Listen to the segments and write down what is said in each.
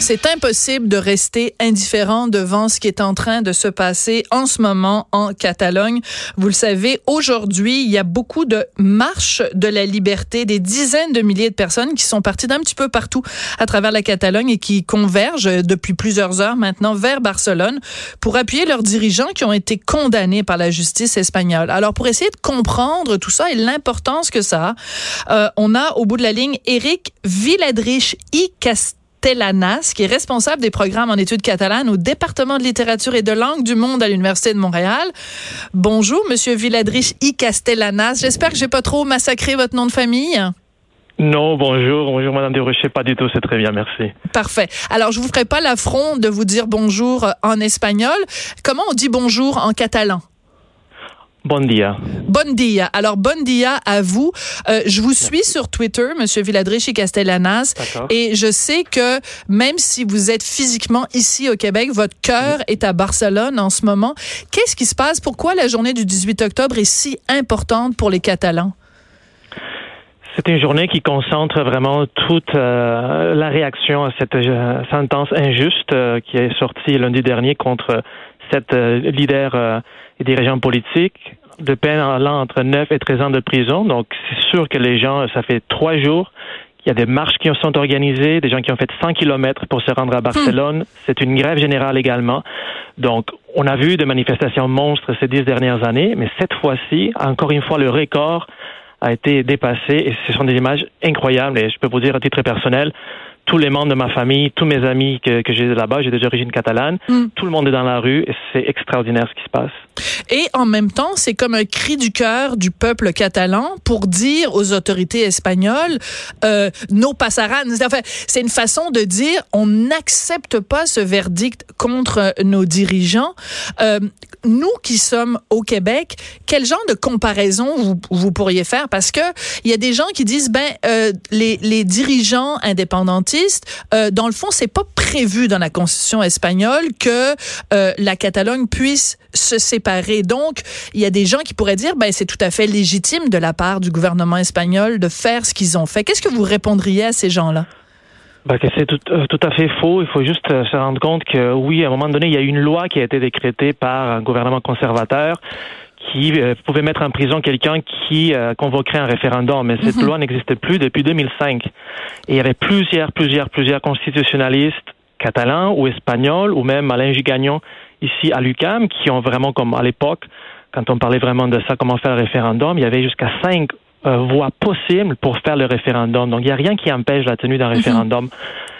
C'est impossible de rester indifférent devant ce qui est en train de se passer en ce moment en Catalogne. Vous le savez, aujourd'hui, il y a beaucoup de marches de la liberté, des dizaines de milliers de personnes qui sont parties d'un petit peu partout à travers la Catalogne et qui convergent depuis plusieurs heures maintenant vers Barcelone pour appuyer leurs dirigeants qui ont été condamnés par la justice espagnole. Alors, pour essayer de comprendre tout ça et l'importance que ça a, euh, on a au bout de la ligne Eric Villadrich y Castillo Castellanas, qui est responsable des programmes en études catalanes au département de littérature et de langue du monde à l'Université de Montréal. Bonjour, Monsieur Villadrich I. Castellanas. J'espère que j'ai pas trop massacré votre nom de famille. Non, bonjour, bonjour Madame Desrochers, pas du tout, c'est très bien, merci. Parfait. Alors, je vous ferai pas l'affront de vous dire bonjour en espagnol. Comment on dit bonjour en catalan? Bon dia. Bon dia. Alors, bon dia à vous. Euh, je vous suis sur Twitter, Monsieur Villadrich et Castellanas. Et je sais que même si vous êtes physiquement ici au Québec, votre cœur est à Barcelone en ce moment. Qu'est-ce qui se passe? Pourquoi la journée du 18 octobre est si importante pour les Catalans? C'est une journée qui concentre vraiment toute euh, la réaction à cette euh, sentence injuste qui est sortie lundi dernier contre cette leader et dirigeants politiques de peine allant entre 9 et 13 ans de prison. Donc, c'est sûr que les gens, ça fait trois jours il y a des marches qui sont organisées, des gens qui ont fait 100 kilomètres pour se rendre à Barcelone. Hmm. C'est une grève générale également. Donc, on a vu des manifestations monstres ces dix dernières années, mais cette fois-ci, encore une fois, le record a été dépassé et ce sont des images incroyables. Et je peux vous dire à titre personnel, tous les membres de ma famille, tous mes amis que, que j'ai là-bas, j'ai des origines catalanes, hmm. tout le monde est dans la rue et c'est extraordinaire ce qui se passe. Et en même temps, c'est comme un cri du cœur du peuple catalan pour dire aux autorités espagnoles, euh, no. Enfin, c'est une façon de dire, on n'accepte pas ce verdict contre nos dirigeants. Euh, nous qui sommes au Québec, quel genre de comparaison vous, vous pourriez faire? Parce que il y a des gens qui disent, ben, euh, les, les dirigeants indépendantistes, euh, dans le fond, c'est pas prévu dans la constitution espagnole que euh, la Catalogne puisse se séparer. Donc, il y a des gens qui pourraient dire, ben, c'est tout à fait légitime de la part du gouvernement espagnol de faire ce qu'ils ont fait. Qu'est-ce que vous répondriez à ces gens-là? Ben, c'est tout, euh, tout, à fait faux. Il faut juste se rendre compte que oui, à un moment donné, il y a une loi qui a été décrétée par un gouvernement conservateur qui euh, pouvait mettre en prison quelqu'un qui convoquerait un référendum. Mais cette mhm. loi n'existait plus depuis 2005. Et il y avait plusieurs, plusieurs, plusieurs constitutionnalistes catalans ou espagnols ou même Alain Gigagnon ici à l'UCAM qui ont vraiment, comme à l'époque, quand on parlait vraiment de ça, comment faire le référendum, il y avait jusqu'à cinq euh, voies possibles pour faire le référendum. Donc, il n'y a rien qui empêche la tenue d'un mhm. référendum.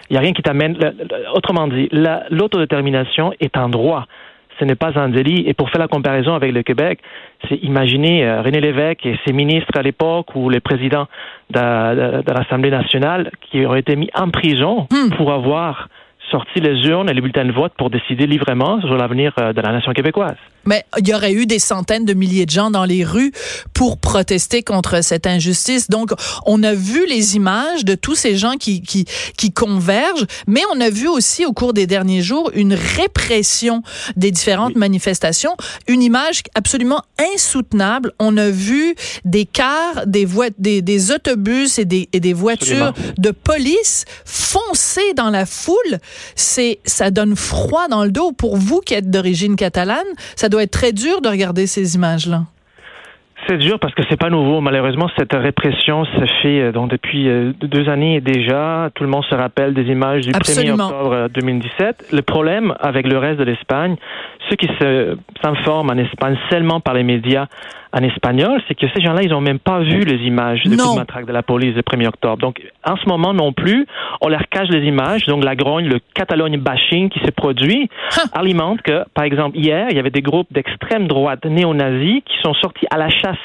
Il n'y a rien qui t'amène. Autrement dit, l'autodétermination est un droit. Ce n'est pas un délit. Et pour faire la comparaison avec le Québec, c'est imaginer euh, René Lévesque et ses ministres à l'époque ou les présidents de, de l'Assemblée nationale qui auraient été mis en prison hmm. pour avoir sorti les urnes et les bulletins de vote pour décider librement sur l'avenir euh, de la nation québécoise. Mais il y aurait eu des centaines de milliers de gens dans les rues pour protester contre cette injustice. Donc, on a vu les images de tous ces gens qui, qui, qui convergent, mais on a vu aussi au cours des derniers jours une répression des différentes manifestations, une image absolument insoutenable. On a vu des cars, des, des, des autobus et des, et des voitures de police foncer dans la foule. C'est, ça donne froid dans le dos pour vous qui êtes d'origine catalane. Ça doit être très dur de regarder ces images-là. C'est dur parce que c'est pas nouveau. Malheureusement, cette répression se fait euh, donc depuis euh, deux années déjà. Tout le monde se rappelle des images du 1er octobre 2017. Le problème avec le reste de l'Espagne, ceux qui s'informent en Espagne seulement par les médias en espagnol, c'est que ces gens-là, ils n'ont même pas vu les images de coup de matraque de la police le 1er octobre. Donc, en ce moment non plus, on leur cache les images. Donc, la grogne, le Catalogne bashing qui s'est produit alimente que, par exemple, hier, il y avait des groupes d'extrême droite néo-nazis qui sont sortis à la chasse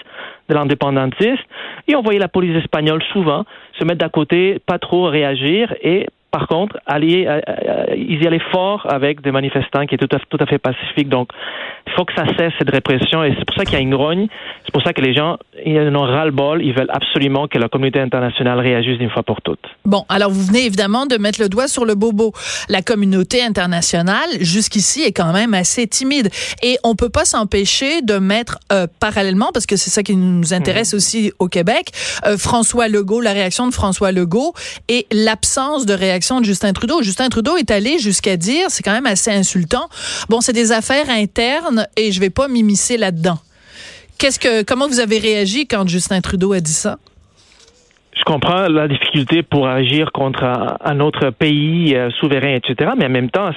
de l'indépendantiste et on voyait la police espagnole souvent se mettre d'à côté, pas trop réagir et par contre, euh, euh, ils y allaient fort avec des manifestants qui étaient tout à, tout à fait pacifiques. Donc, il faut que ça cesse cette répression et c'est pour ça qu'il y a une grogne. C'est pour ça que les gens, ils en ont ras-le-bol. Ils veulent absolument que la communauté internationale réagisse d'une fois pour toutes. Bon, alors vous venez évidemment de mettre le doigt sur le bobo. La communauté internationale, jusqu'ici, est quand même assez timide et on peut pas s'empêcher de mettre euh, parallèlement, parce que c'est ça qui nous intéresse mhm. aussi au Québec, François Legault, la réaction de François Legault et l'absence de réaction de Justin Trudeau. Justin Trudeau est allé jusqu'à dire, c'est quand même assez insultant, bon, c'est des affaires internes et je vais pas m'immiscer là-dedans. Qu'est-ce que, comment vous avez réagi quand Justin Trudeau a dit ça? je comprends la difficulté pour agir contre un, autre pays euh, souverain, etc. Mais en même temps,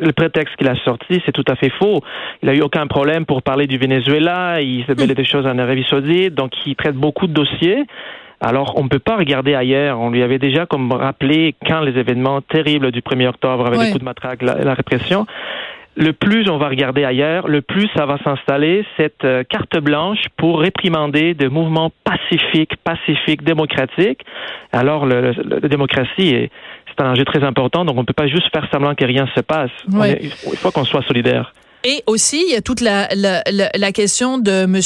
le prétexte qu'il a sorti, c'est tout à fait faux. Il a eu aucun problème pour parler du Venezuela. Il s'est mêlé des choses en Arabie Saoudite, donc il traite beaucoup de dossiers. Alors, on ne peut pas regarder ailleurs. On lui avait déjà comme rappelé quand les événements terribles du 1er octobre avec les coups de matraque, la répression le plus on va regarder ailleurs, le plus ça va s'installer cette euh, carte blanche pour réprimander des mouvements pacifiques, pacifiques, démocratiques. Alors, le, la démocratie est c'est un enjeu très important, donc on ne peut pas juste faire semblant que rien se passe. il faut qu'on soit solidaire. Et aussi, il y a toute la, la, la, question de M.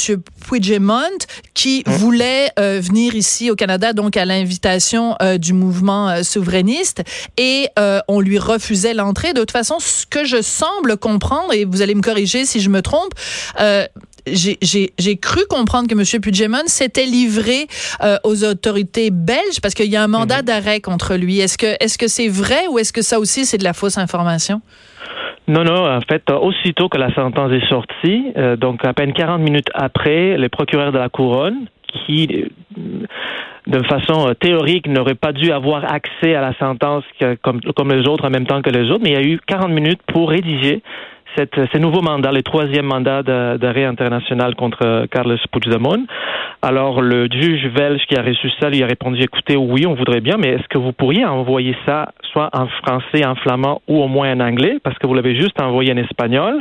Puigdemont qui hein? voulait euh, venir ici au Canada, donc à l'invitation euh, du mouvement euh, souverainiste, et on lui refusait l'entrée. De toute façon, ce que je semble comprendre, et vous allez me corriger si je me trompe, j'ai cru comprendre que M. Puigdemont s'était livré aux autorités belges parce qu'il y a un mandat mhm. d'arrêt contre lui. Est-ce que est-ce que c'est vrai ou est-ce que ça aussi c'est de la fausse information? Non, non, en fait, aussitôt que la sentence est sortie, euh, donc à peine 40 minutes après, les procureurs de la couronne, qui, euh, de façon euh, théorique, n'auraient pas dû avoir accès à la sentence comme, comme les autres en même temps que les autres, mais il y a eu 40 minutes pour rédiger cette, ce nouveau mandat, le troisième mandat d'arrêt international contre Carlos Puigdemont. Alors, le juge belge qui a reçu ça lui a répondu, écoutez, oui, on voudrait bien, mais est-ce que vous pourriez envoyer ça soit en français, en flamand ou au moins en anglais, parce que vous l'avez juste envoyé en espagnol.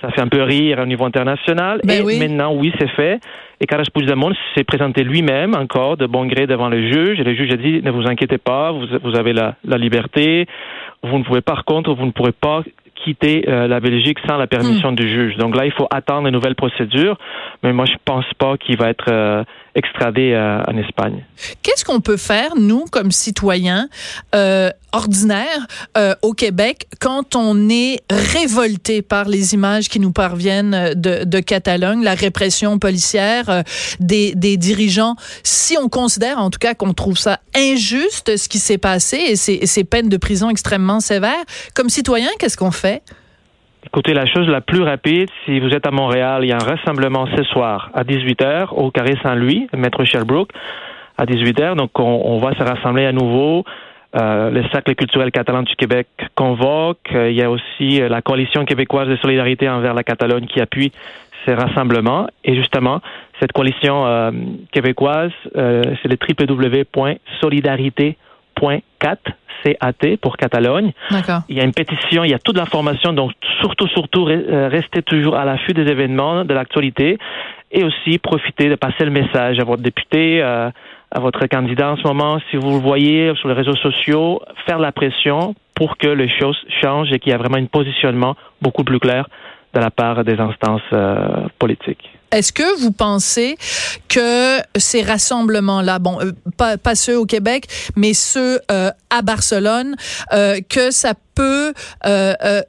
Ça fait un peu rire au niveau international. Ben et maintenant, oui, c'est fait. Et Carlos Puigdemont s'est présenté lui-même encore de bon gré devant le juge. Et le juge a dit, ne vous inquiétez pas, vous, vous avez la, la liberté. Vous ne pouvez, par contre, vous ne pourrez pas quitter euh, la Belgique sans la permission hmm. du juge. Donc là, il faut attendre une nouvelle procédure, mais moi, je pense pas qu'il va être euh, extradé euh, en Espagne. Qu'est-ce qu'on peut faire, nous, comme citoyens euh, ordinaires euh, au Québec, quand on est révolté par les images qui nous parviennent de, de Catalogne, la répression policière des, des, dirigeants, si on considère en tout cas qu'on trouve ça injuste, ce qui s'est passé, et ces, ces peines de prison extrêmement sévères, comme citoyen, qu'est-ce qu'on fait? Écoutez, la chose la plus rapide, si vous êtes à Montréal, il y a un rassemblement ce soir à 18h au Carré Saint-Louis, Maître Sherbrooke, à 18h. Donc, on, va se rassembler à nouveau. Euh, le Cercle culturel catalan du Québec convoque. Euh, il y a aussi euh, la Coalition québécoise de solidarité envers la Catalogne qui appuie ces rassemblements. Et justement, cette coalition québécoise, c'est le www.solidarité.cat CAT pour Catalogne. Il y a une pétition, il y a toute l'information, donc surtout, surtout, euh, restez toujours à l'affût des événements, de l'actualité, et aussi profitez de passer le message à votre député, euh, à votre candidat en ce moment, si vous le voyez sur les réseaux sociaux, faire la pression pour que les choses changent et qu'il y ait vraiment un positionnement beaucoup plus clair de la part des instances euh, politiques. Est-ce que vous pensez que ces rassemblements-là, bon, euh, pas, pas, ceux au Québec, mais ceux euh, à Barcelone, euh, que ça peut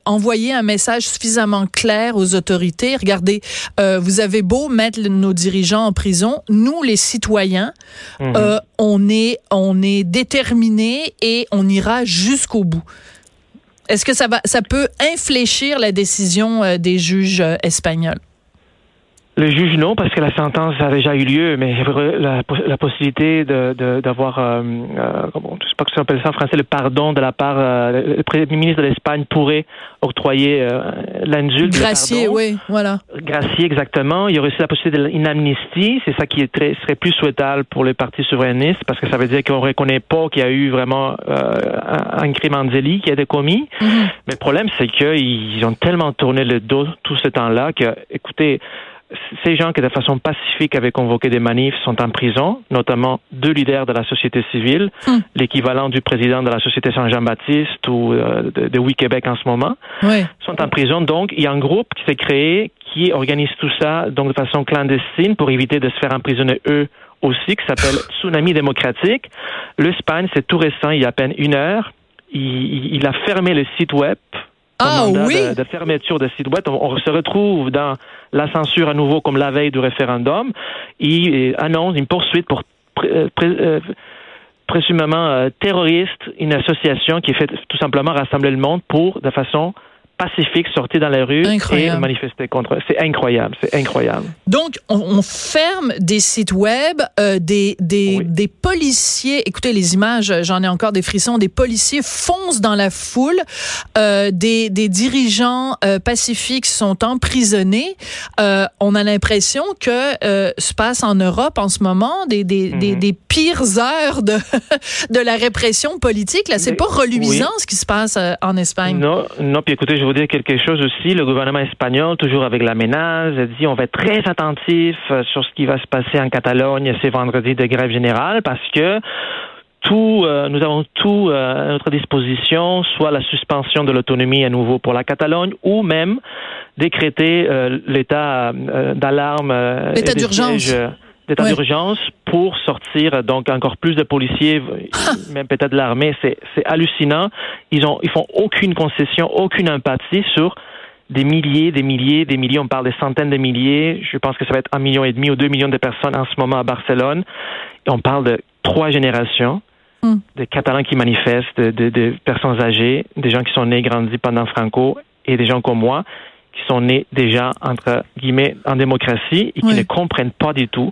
envoyer un message suffisamment clair aux autorités? Regardez, vous avez beau mettre nos dirigeants en prison, nous, les citoyens, mhm. on est on est déterminés et on ira jusqu'au bout. Est-ce que ça va, ça peut infléchir la décision des juges espagnols? Le juge, non, parce que la sentence a déjà eu lieu, mais la, la possibilité d'avoir, de, euh, euh, je sais pas comment s'appelle ça en français, le pardon de la part, euh, le Premier ministre de l'Espagne pourrait octroyer euh, l'indulte. Gracier, oui, voilà. Gracier, exactement. Il y aurait aussi la possibilité d'une amnistie, c'est ça qui est très, serait plus souhaitable pour les partis souverainistes, parce que ça veut dire qu'on reconnaît pas qu'il y a eu vraiment euh, un, crime en délit qui a été commis. Mm-hmm. Mais le problème, c'est qu'ils ont tellement tourné le dos tout ce temps-là que, écoutez, ces gens qui, de façon pacifique, avaient convoqué des manifs sont en prison, notamment deux leaders de la société civile, hmm. l'équivalent du président de la société Saint-Jean-Baptiste ou euh, de, Oui Québec en ce moment, sont en prison. Donc, il y a un groupe qui s'est créé qui organise tout ça donc de façon clandestine pour éviter de se faire emprisonner eux aussi, qui s'appelle Tsunami démocratique. L'Espagne, c'est tout récent, il y a à peine une heure. il a fermé le site web ah, oui? de, fermeture de site web. On, se retrouve dans la censure à nouveau comme la veille du référendum. Il annonce une poursuite pour euh, euh, présumément terroriste, une association qui fait tout simplement rassembler le monde pour, de façon pacifique sortir dans les rues et manifester contre. C'est incroyable, c'est incroyable. Donc, on, ferme des sites web, euh, des, des, des, policiers, écoutez les images, j'en ai encore des frissons, des policiers foncent dans la foule, euh, des, des dirigeants euh, pacifiques sont emprisonnés. On a l'impression que se passe en Europe en ce moment des, des, mhm. des, pires heures de, de la répression politique. Là, c'est pas reluisant ce qui se passe en Espagne. Non, non, puis écoutez, je dire quelque chose aussi. Le gouvernement espagnol, toujours avec la menace, dit on va être très attentif euh, sur ce qui va se passer en Catalogne ce vendredi de grève générale parce que tout, euh, nous avons tout euh, à notre disposition, soit la suspension de l'autonomie à nouveau pour la Catalogne, ou même décréter l'état d'alarme, d'urgence d'état d'urgence pour sortir donc encore plus de policiers, même peut-être l'armée. C'est, c'est hallucinant. Ils ont, ils font aucune concession, aucune empathie sur des milliers, des milliers, des milliers. On parle des centaines de milliers. Je pense que ça va être un million et demi ou deux millions de personnes en ce moment à Barcelone. Et on parle de trois générations. Hmm. de Catalans qui manifestent, de, de, personnes âgées, des gens qui sont nés et grandis pendant Franco et des gens comme moi qui sont nés déjà, entre guillemets, en démocratie et qui ne comprennent pas du tout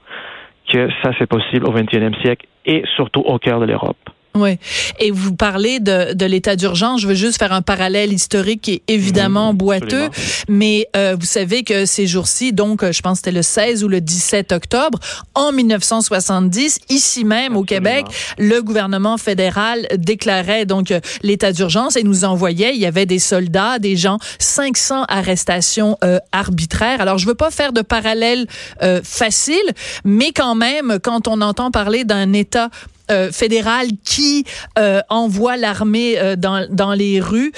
que ça, c'est possible au 21e siècle et surtout au cœur de l'Europe. Oui. Et vous parlez de, de l'état d'urgence. Je veux juste faire un parallèle historique qui est évidemment mmh, boiteux. Mais euh, vous savez que ces jours-ci, donc je pense que c'était le 16 ou le 17 octobre, en 1970, ici même au Québec, le gouvernement fédéral déclarait donc l'état d'urgence et nous envoyait, il y avait des soldats, des gens, 500 arrestations euh, arbitraires. Alors je veux pas faire de parallèle euh, facile, mais quand même, quand on entend parler d'un état euh, fédéral qui euh, envoie l'armée euh, dans, dans les rues,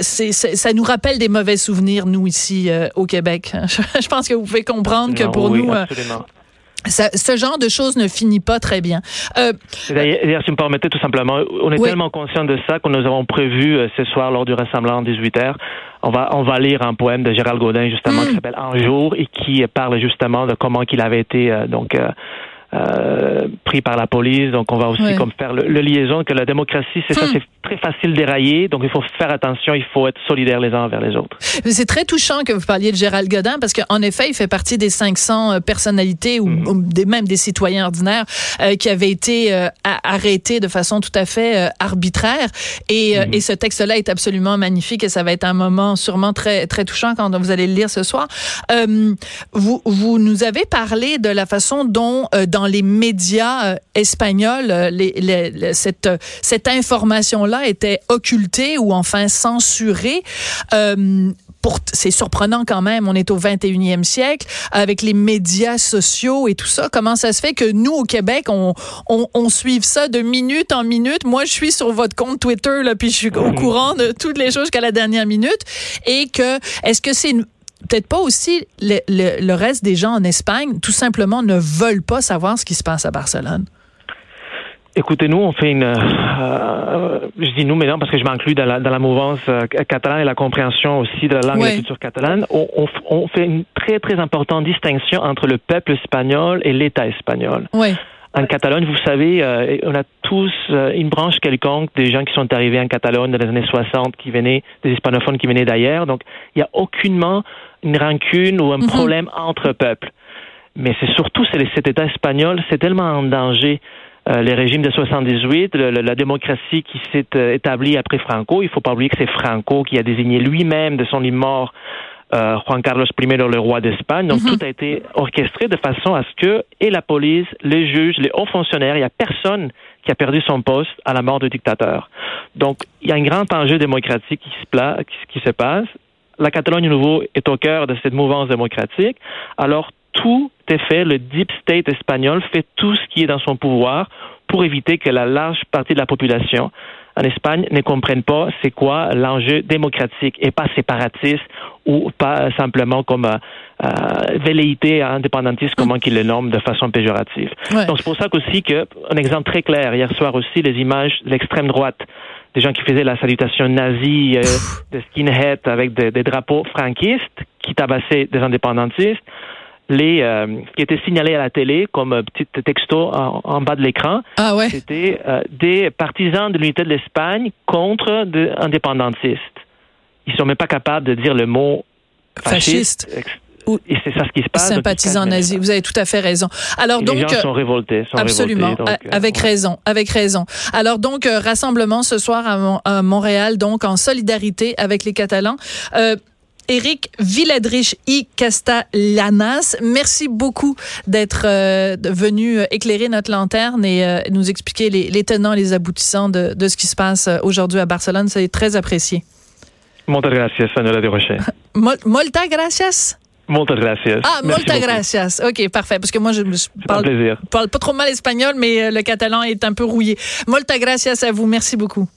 c'est, ça nous rappelle des mauvais souvenirs, nous, ici au Québec. Je, pense que vous pouvez comprendre que pour nous... ce genre de choses ne finit pas très bien. D'ailleurs, si vous me permettez tout simplement, on est tellement conscient de ça que nous avons prévu ce soir lors du rassemblement 18h, on va on va lire un poème de Gérald Gaudin justement qui mm. s'appelle Un jour et qui parle justement de comment qu'il avait été donc euh, pris par la police. Donc, on va aussi comme faire le, liaison que la démocratie, c'est ça, hmm. c'est très facile d'érailler. Donc, il faut faire attention. Il faut être solidaire les uns envers les autres. C'est très touchant que vous parliez de Gérald Godin parce qu'en effet, il fait partie des 500 euh, personnalités ou, des, même des citoyens ordinaires euh, qui avaient été euh, arrêtés de façon tout à fait arbitraire. Et, hmm. et ce texte-là est absolument magnifique et ça va être un moment sûrement très très touchant quand vous allez le lire ce soir. vous vous nous avez parlé de la façon dont dans les médias euh, espagnols, euh, les, cette, euh, cette information-là était occultée ou enfin censurée. c'est surprenant quand même, on est au 21e siècle, avec les médias sociaux et tout ça. Comment ça se fait que nous, au Québec, on, on, suive ça de minute en minute? Moi, je suis sur votre compte Twitter, là, puis je suis au courant de toutes les choses jusqu'à la dernière minute. Et que, est-ce que c'est peut-être pas aussi le, le, reste des gens en Espagne, tout simplement ne veulent pas savoir ce qui se passe à Barcelone? Écoutez, nous, on fait une. Euh, je dis nous, mais non, parce que je m'inclus dans la, dans la mouvance euh, catalane et la compréhension aussi de la langue et de la culture catalane. On, on, on, fait une très, très importante distinction entre le peuple espagnol et l'État espagnol. Oui. En Catalogne, vous savez, euh, on a tous une branche quelconque des gens qui sont arrivés en Catalogne dans les années 60, qui venaient, des hispanophones qui venaient d'ailleurs. Donc, il n'y a aucunement une rancune ou un mhm. problème entre peuples. Mais c'est surtout c'est cet État espagnol, c'est tellement en danger. Euh, les régimes de 78, la démocratie qui s'est établie après Franco, il ne faut pas oublier que c'est Franco qui a désigné lui-même de son mort euh, Juan Carlos I, le roi d'Espagne. Donc, mhm. tout a été orchestré de façon à ce que, et la police, les juges, les hauts fonctionnaires, il n'y a personne qui a perdu son poste à la mort du dictateur. Donc, il y a un grand enjeu démocratique qui se, qui, se passe. La Catalogne nouveau est au cœur de cette mouvance démocratique. Alors, tout fait, le deep state espagnol fait tout ce qui est dans son pouvoir pour éviter que la large partie de la population en Espagne ne comprennent pas c'est quoi l'enjeu démocratique et pas séparatiste ou pas simplement comme euh, euh velléité indépendantiste, comment qu'ils le nomment de façon péjorative. Donc c'est pour ça qu'aussi que un exemple très clair hier soir aussi les images de l'extrême droite des gens qui faisaient la salutation nazie euh, de skinhead avec des, drapeaux franquistes qui tabassaient des indépendantistes les euh, qui était signalé à la télé comme petit texto en, bas de l'écran. Ah ouais. C'était euh, des partisans de l'unité de l'Espagne contre des indépendantistes. Ils sont même pas capables de dire le mot fasciste. Et c'est ça ce qui se passe. Sympathisants nazis. Vous avez tout à fait raison. Alors donc. Les gens sont révoltés. Sont absolument. Révoltés, donc, avec ouais. raison. Avec raison. Alors donc, euh, rassemblement ce soir à, Mon à, Montréal, donc en solidarité avec les Catalans. Euh, Éric Villadrich y Castellanas, merci beaucoup d'être euh, venu éclairer notre lanterne et euh, nous expliquer les, les, tenants et les aboutissants de, de ce qui se passe aujourd'hui à Barcelone. C'est très apprécié. Molta gracias, Manuela de Rocher. Molta gracias. Molta gracias. Ah, Merci molta beaucoup. gracias. OK, parfait. Parce que moi, je ne parle, parle, pas trop mal espagnol, mais le catalan est un peu rouillé. Molta gracias à vous. Merci beaucoup.